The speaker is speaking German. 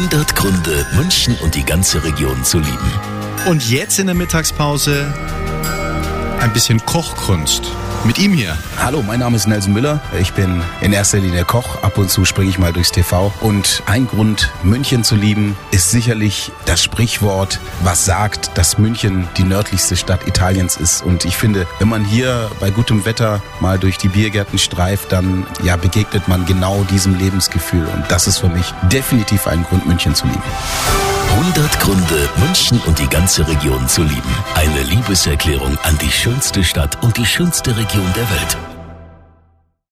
100 Gründe, München und die ganze Region zu lieben. Und jetzt in der Mittagspause ein bisschen Kochkunst. Mit ihm hier. Hallo, mein Name ist Nelson Müller. Ich bin in erster Linie Koch. Ab und zu springe ich mal durchs TV. Und ein Grund, München zu lieben, ist sicherlich das Sprichwort, was sagt, dass München die nördlichste Stadt Italiens ist. Und ich finde, wenn man hier bei gutem Wetter mal durch die Biergärten streift, dann ja, begegnet man genau diesem Lebensgefühl. Und das ist für mich definitiv ein Grund, München zu lieben. 100 Gründe, München und die ganze Region zu lieben. Eine Liebeserklärung an die schönste Stadt und die schönste Region der Welt.